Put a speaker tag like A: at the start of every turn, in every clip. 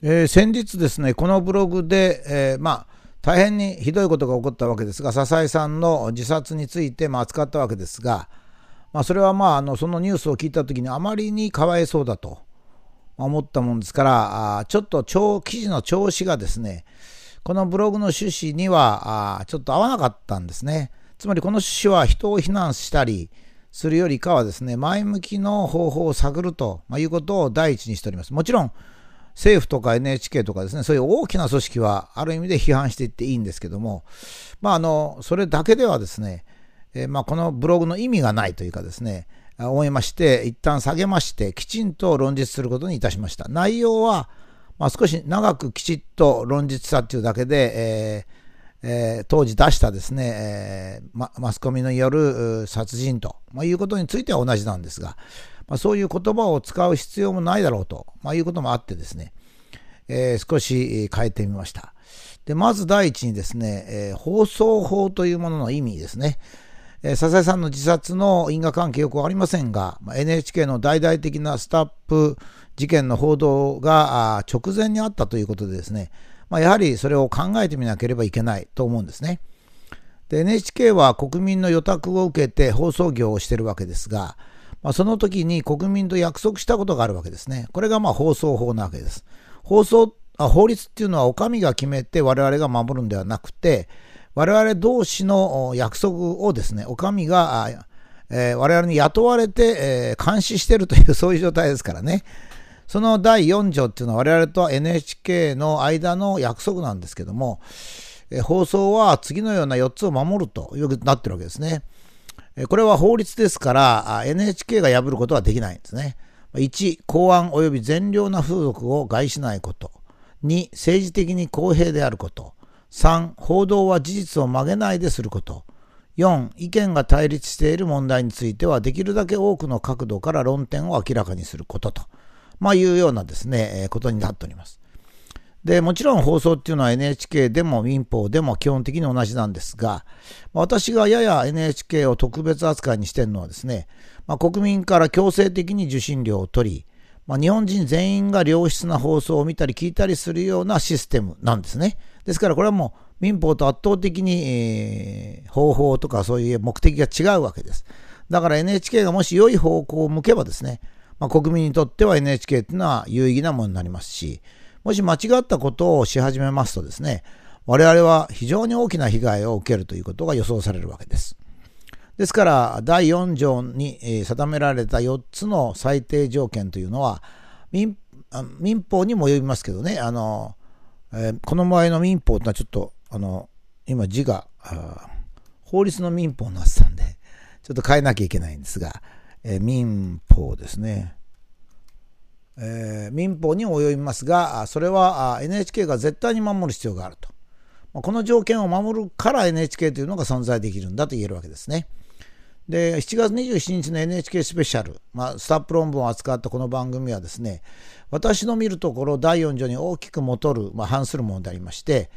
A: えー、先日ですね、このブログで、えー、まあ、大変にひどいことが起こったわけですが、笹井さんの自殺について、まあ、扱ったわけですが、まあ、それはまあ、あの、そのニュースを聞いたときにあまりにかわいそうだと思ったもんですから、あちょっと記事の調子がですね、このブログの趣旨にはあちょっと合わなかったんですね。つまりこの趣旨は人を非難したりするよりかはですね、前向きの方法を探るということを第一にしております。もちろん、政府とか NHK とかですね、そういう大きな組織はある意味で批判していっていいんですけども、まあ、あの、それだけではですね、えー、まあ、このブログの意味がないというかですね、思いまして、一旦下げまして、きちんと論述することにいたしました。内容は、まあ、少し長くきちっと論述したというだけで、えーえー、当時出したですね、えーま、マスコミによる殺人と、まあ、いうことについては同じなんですが、まあ、そういう言葉を使う必要もないだろうと、まあ、いうこともあってですね、えー、少し変えてみました。で、まず第一にですね、えー、放送法というものの意味ですね。えー、笹井さんの自殺の因果関係よくわかりませんが、まあ、NHK の大々的なスタップ事件の報道が直前にあったということでですね、まあ、やはりそれを考えてみなければいけないと思うんですね。で、NHK は国民の予託を受けて放送業をしているわけですが、まあ、その時に国民と約束したことがあるわけですね。これがまあ放送法なわけです。放送あ法律っていうのはお上が決めて我々が守るんではなくて、我々同士の約束をですね、お上が、えー、我々に雇われて、えー、監視してるという そういう状態ですからね。その第4条っていうのは我々と NHK の間の約束なんですけども、えー、放送は次のような4つを守るというなってるわけですね。これは法律ですから、NHK が破ることはできないんですね。1、公安及び善良な風俗を害しないこと。2、政治的に公平であること。3、報道は事実を曲げないですること。4、意見が対立している問題については、できるだけ多くの角度から論点を明らかにすることと、まあ、いうようなですね、ことになっております。で、もちろん放送っていうのは NHK でも民放でも基本的に同じなんですが、私がやや NHK を特別扱いにしてるのはですね、まあ、国民から強制的に受信料を取り、まあ、日本人全員が良質な放送を見たり聞いたりするようなシステムなんですね。ですからこれはもう民放と圧倒的に、えー、方法とかそういう目的が違うわけです。だから NHK がもし良い方向を向けばですね、まあ、国民にとっては NHK っていうのは有意義なものになりますし、もし間違ったことをし始めますとですね、我々は非常に大きな被害を受けるということが予想されるわけです。ですから、第4条に定められた4つの最低条件というのは、民民法にも及びますけどね、あの、えー、この場合の民法ってのはちょっと、あの、今字が、法律の民法になってたんで、ちょっと変えなきゃいけないんですが、えー、民法ですね。えー、民法に及びますが、それは NHK が絶対に守る必要があると。この条件を守るから NHK というのが存在できるんだと言えるわけですね。で、7月27日の NHK スペシャル、まあ、スタップ論文を扱ったこの番組はですね、私の見るところ第4条に大きく戻る、まあ、反するものでありまして、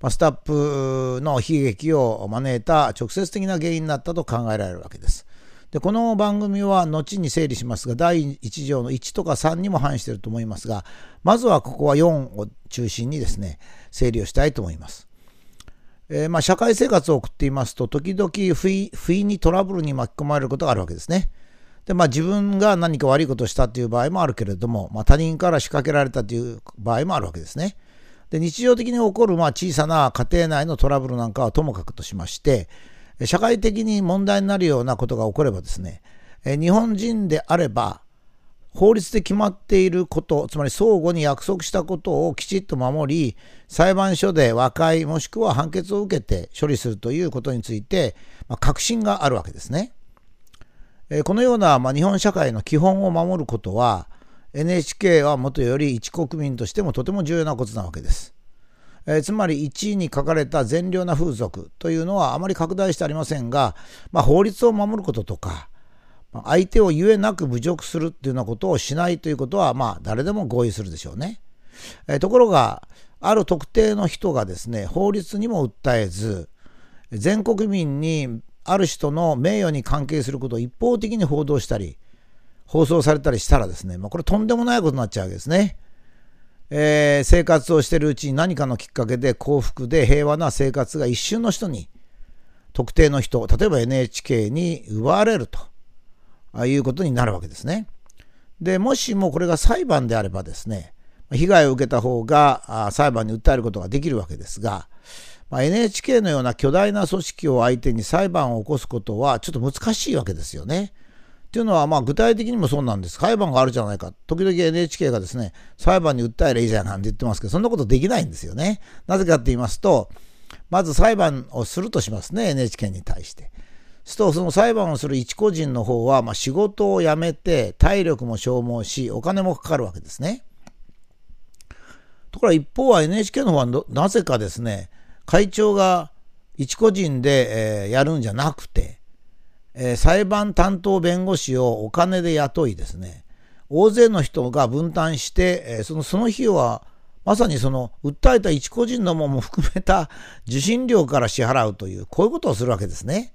A: ま、スタップの悲劇を招いた直接的な原因になったと考えられるわけです。で、この番組は後に整理しますが、第1条の1とか3にも反していると思いますが、まずはここは4を中心にですね、整理をしたいと思います。えー、まあ社会生活を送っていますと、時々不意不意にトラブルに巻き込まれることがあるわけですね。で、まあ自分が何か悪いことをしたという場合もあるけれども、まあ他人から仕掛けられたという場合もあるわけですね。で、日常的に起こるまあ小さな家庭内のトラブルなんかはともかくとしまして、社会的に問題になるようなことが起こればですね、日本人であれば、法律で決まっていること、つまり相互に約束したことをきちっと守り、裁判所で和解もしくは判決を受けて処理するということについて、まあ、確信があるわけですね。このような、まあ、日本社会の基本を守ることは、NHK はもとより一国民としてもとても重要なことなわけです。えー、つまり1位に書かれた善良な風俗というのはあまり拡大してありませんが、まあ、法律を守ることとか、相手をゆえなく侮辱するっていうようなことをしないということは、まあ、誰でも合意するでしょうね。えー、ところが、ある特定の人がですね、法律にも訴えず、全国民にある人の名誉に関係することを一方的に報道したり、放送されたりしたらですね、まあ、これとんでもないことになっちゃうわけですね。えー、生活をしてるうちに何かのきっかけで幸福で平和な生活が一瞬の人に特定の人例えば NHK に奪われるとあいうことになるわけですね。でもしもこれが裁判であればですね被害を受けた方が裁判に訴えることができるわけですが、まあ、NHK のような巨大な組織を相手に裁判を起こすことはちょっと難しいわけですよね。っていうのは、まあ、具体的にもそうなんです。裁判があるじゃないか。時々 NHK がですね、裁判に訴えればいいじゃんなんて言ってますけど、そんなことできないんですよね。なぜかって言いますと、まず裁判をするとしますね、NHK に対して。すると、その裁判をする一個人の方は、まあ、仕事を辞めて、体力も消耗し、お金もかかるわけですね。ところが一方は NHK の方はなぜかですね、会長が一個人で、えー、やるんじゃなくて、えー、裁判担当弁護士をお金で雇いですね、大勢の人が分担して、えー、そのその費用はまさにその訴えた一個人のもも含めた 受信料から支払うという、こういうことをするわけですね。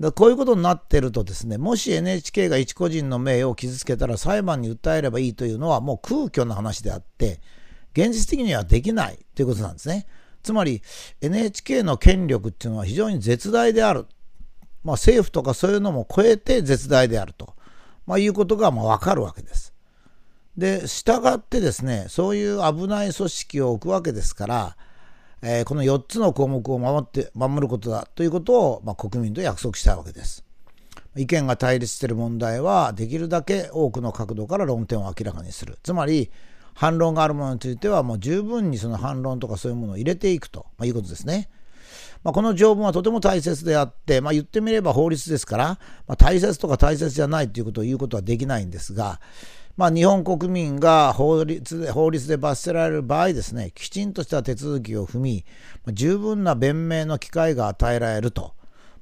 A: だこういうことになってるとですね、もし NHK が一個人の名誉を傷つけたら裁判に訴えればいいというのはもう空虚な話であって、現実的にはできないということなんですね。つまり NHK の権力っていうのは非常に絶大である。まあ、政府とかそういうのも超えて絶大であると、まあ、いうことがまあ分かるわけです。で、従ってですね、そういう危ない組織を置くわけですから、えー、この4つの項目を守って、守ることだということを、まあ、国民と約束したわけです。意見が対立している問題は、できるだけ多くの角度から論点を明らかにする。つまり、反論があるものについては、もう十分にその反論とかそういうものを入れていくと、まあ、いうことですね。まあ、この条文はとても大切であって、まあ、言ってみれば法律ですから、まあ、大切とか大切じゃないということを言うことはできないんですが、まあ、日本国民が法律で法律で罰せられる場合ですね、きちんとした手続きを踏み、十分な弁明の機会が与えられると。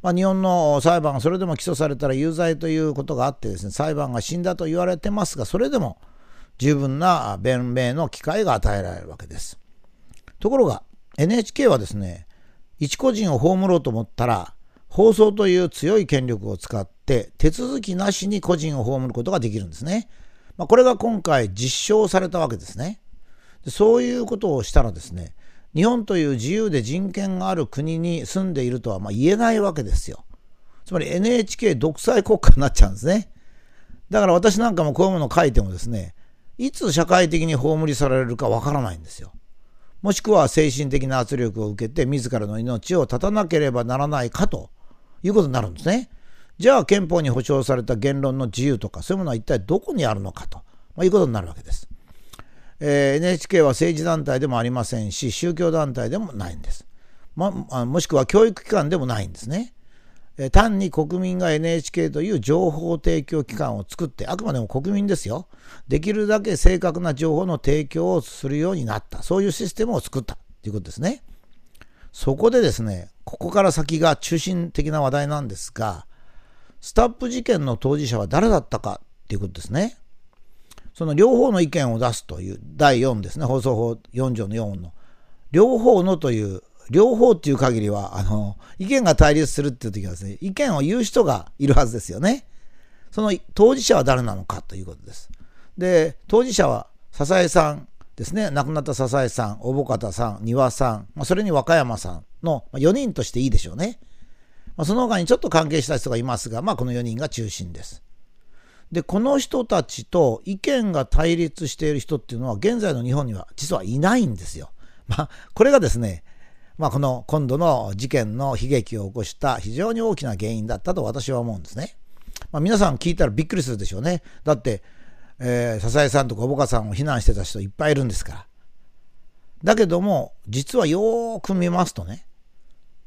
A: まあ、日本の裁判がそれでも起訴されたら有罪ということがあってですね、裁判が死んだと言われてますが、それでも十分な弁明の機会が与えられるわけです。ところが、NHK はですね、一個人を葬ろうと思ったら、放送という強い権力を使って手続きなしに個人を葬ることができるんですね。まあ、これが今回実証されたわけですねで。そういうことをしたらですね、日本という自由で人権がある国に住んでいるとはま言えないわけですよ。つまり NHK 独裁国家になっちゃうんですね。だから私なんかもこういうものを書いてもですね、いつ社会的に葬りされるかわからないんですよ。もしくは精神的な圧力を受けて自らの命を絶たなければならないかということになるんですね。じゃあ憲法に保障された言論の自由とかそういうものは一体どこにあるのかと、まあ、いうことになるわけです。えー、NHK は政治団体でもありませんし宗教団体でもないんです。まもしくは教育機関でもないんですね。単に国民が NHK という情報提供機関を作ってあくまでも国民ですよ。できるだけ正確な情報の提供をするようになった。そういうシステムを作ったということですね。そこでですね、ここから先が中心的な話題なんですが、スタップ事件の当事者は誰だったかっていうことですね。その両方の意見を出すという第4ですね、放送法4条の4の。両方のという、両方っていう限りは、あの、意見が対立するっていう時はですね、意見を言う人がいるはずですよね。その当事者は誰なのかということです。で、当事者は笹江さんですね、亡くなった笹江さん、小保方さん、丹羽さん、まあ、それに和歌山さんの4人としていいでしょうね。まあ、その他にちょっと関係した人がいますが、まあ、この4人が中心です。で、この人たちと意見が対立している人っていうのは、現在の日本には実はいないんですよ。まあ、これがですね、まあ、この今度の事件の悲劇を起こした非常に大きな原因だったと私は思うんですね。まあ、皆さん聞いたらびっくりするでしょうね。だって、えー、笹江さんとか小保さんを非難してた人いっぱいいるんですから。だけども、実はよーく見ますとね、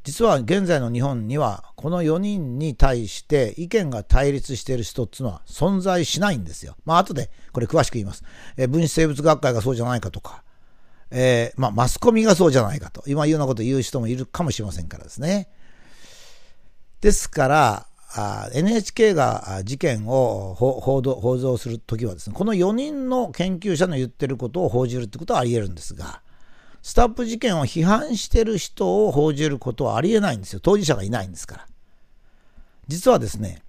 A: 実は現在の日本にはこの4人に対して意見が対立している人っていうのは存在しないんですよ。まあ後でこれ詳しく言います。えー、分子生物学会がそうじゃないかとか、えー、まあマスコミがそうじゃないかと、今いうようなことを言う人もいるかもしれませんからですね。ですから、NHK が事件を報道報道するときはですね、この4人の研究者の言ってることを報じるってことはあり得るんですが、スタップ事件を批判してる人を報じることはありえないんですよ。当事者がいないんですから。実はですね、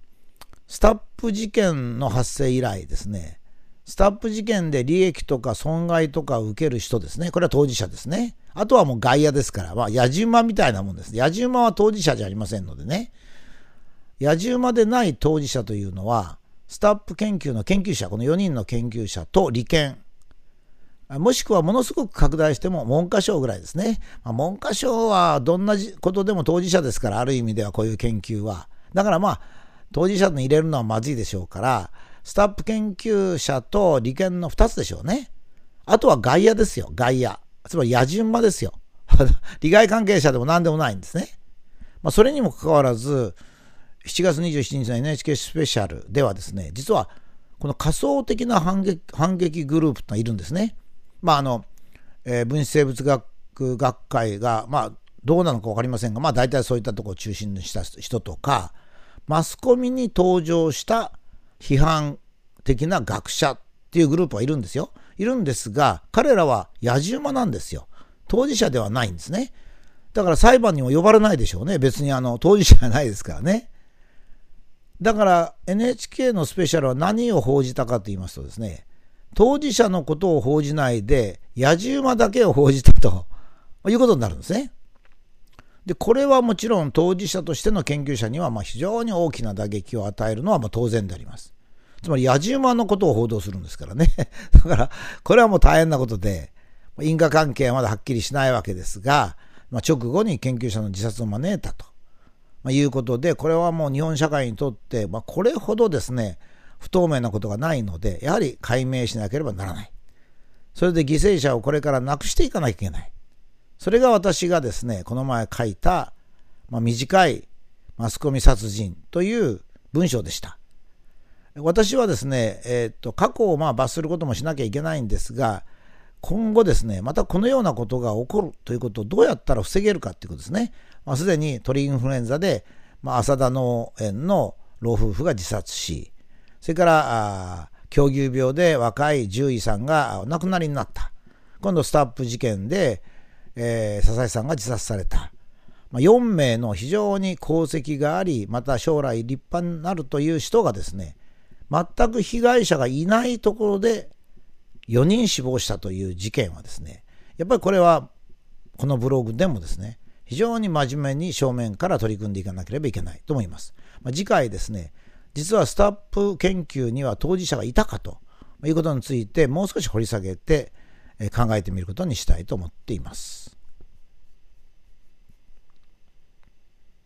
A: スタップ事件の発生以来ですね、スタップ事件で利益とか損害とかを受ける人ですね。これは当事者ですね。あとはもう外野ですから、まあ、野じ馬みたいなもんです。野じ馬は当事者じゃありませんのでね。野じ馬でない当事者というのは、スタップ研究の研究者、この4人の研究者と利権、もしくはものすごく拡大しても文科省ぐらいですね。まあ、文科省はどんなことでも当事者ですから、ある意味ではこういう研究は。だからまあ、当事者に入れるのはまずいでしょうから、スタップ研究者と利権の2つでしょうね。あとは外野ですよ、外野。つまり野順馬ですよ。利害関係者でも何でもないんですね。まあ、それにもかかわらず、7月27日の NHK スペシャルではですね、実はこの仮想的な反撃反撃グループというのがいるんですね。まああの、えー、分子生物学学会が、まあ、どうなのか分かりませんが、まあ、大体そういったところを中心にした人とか、マスコミに登場した批判的な学者っていうグループはいるんですよ。いるんですが、彼らは野じ馬なんですよ。当事者ではないんですね。だから裁判にも呼ばれないでしょうね。別にあの当事者じゃないですからね。だから NHK のスペシャルは何を報じたかと言いますとですね、当事者のことを報じないで、野じ馬だけを報じたということになるんですね。で、これはもちろん当事者としての研究者にはま非常に大きな打撃を与えるのはま当然であります。つまり野じ馬のことを報道するんですからね。だから、これはもう大変なことで、因果関係はまだはっきりしないわけですが、まあ、直後に研究者の自殺を招いたと、まあ、いうことで、これはもう日本社会にとって、まあ、これほどですね、不透明なことがないので、やはり解明しなければならない。それで犠牲者をこれからなくしていかなきゃいけない。それが私がですね、この前書いた、まあ、短いマスコミ殺人という文章でした。私はですね、えー、と、過去をまあ罰することもしなきゃいけないんですが、今後ですね、またこのようなことが起こるということをどうやったら防げるかということですね。まあ、すでに鳥インフルエンザで、まあ、浅田農園の老夫婦が自殺し、それから、狂牛病で若い獣医さんがお亡くなりになった。今度スタップ事件で、えー、笹井さんが自殺された。まあ、4名の非常に功績があり、また将来立派になるという人がですね、全く被害者がいないところで4人死亡したという事件はですね、やっぱりこれはこのブログでもですね、非常に真面目に正面から取り組んでいかなければいけないと思います。まあ、次回ですね、実はスタップ研究には当事者がいたかということについてもう少し掘り下げて考えてみることにしたいと思っています。